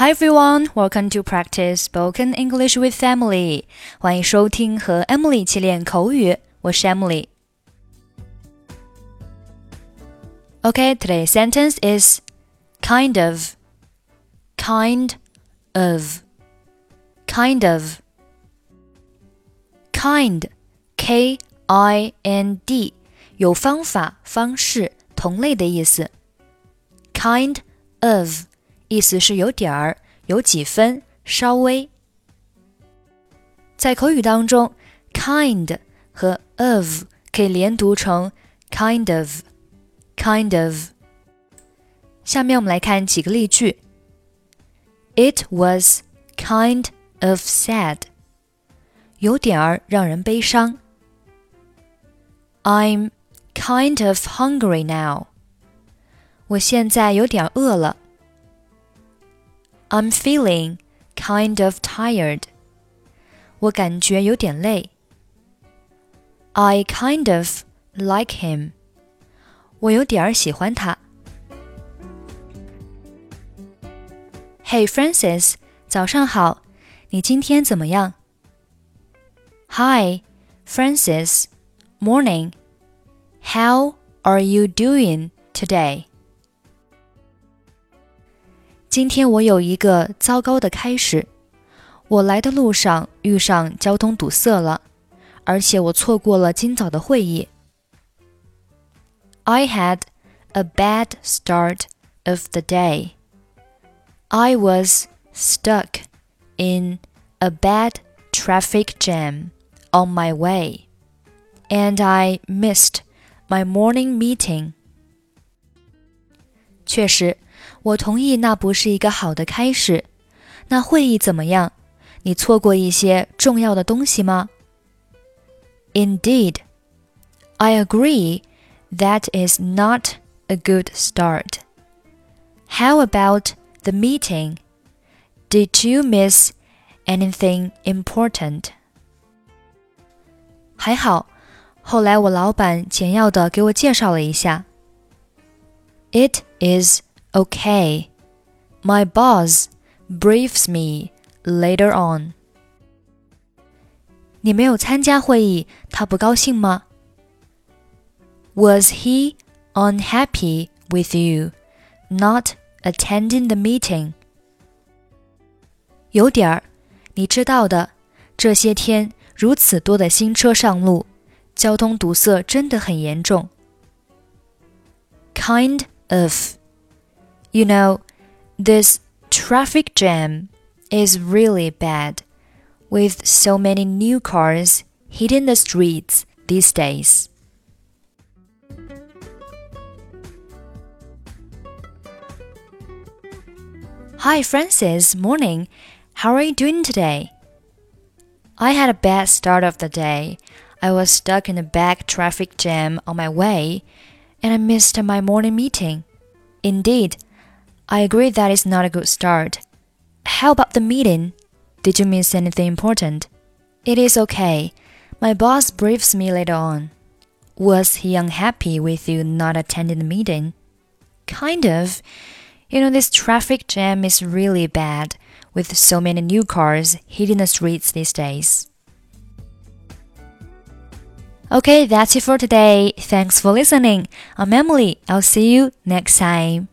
Hi everyone, welcome to practice spoken English with Emily. 欢迎收听和 Emily 一起练口语，我是 Emily。Okay, today's sentence is kind of, kind of, kind of, kind, K I N D，有方法、方式、同类的意思。Kind of。 意思是有点儿、有几分、稍微。在口语当中，kind 和 of 可以连读成 kind of, kind of。下面我们来看几个例句。It was kind of sad，有点儿让人悲伤。I'm kind of hungry now，我现在有点饿了。I'm feeling kind of tired. 我感觉有点累。I kind of like him. 我有点儿喜欢他。Hey Francis，早上好，你今天怎么样？Hi Francis, morning. How are you doing today? 今天我有一个糟糕的开始。我来的路上遇上交通堵塞了，而且我错过了今早的会议。I had a bad start of the day. I was stuck in a bad traffic jam on my way, and I missed my morning meeting. 确实。 我同意，那不是一个好的开始。那会议怎么样？你错过一些重要的东西吗？Indeed, I agree that is not a good start. How about the meeting? Did you miss anything important? 还好，后来我老板简要的给我介绍了一下。It is Okay, my boss briefs me later on. 你没有参加会议，他不高兴吗？Was he unhappy with you not attending the meeting? 有点儿，你知道的，这些天如此多的新车上路，交通堵塞真的很严重。Kind of. You know, this traffic jam is really bad, with so many new cars hitting the streets these days. Hi, Francis. Morning. How are you doing today? I had a bad start of the day. I was stuck in a back traffic jam on my way, and I missed my morning meeting. Indeed, I agree that is not a good start. How about the meeting? Did you miss anything important? It is okay. My boss briefs me later on. Was he unhappy with you not attending the meeting? Kind of. You know, this traffic jam is really bad, with so many new cars hitting the streets these days. Okay, that's it for today. Thanks for listening. I'm Emily. I'll see you next time.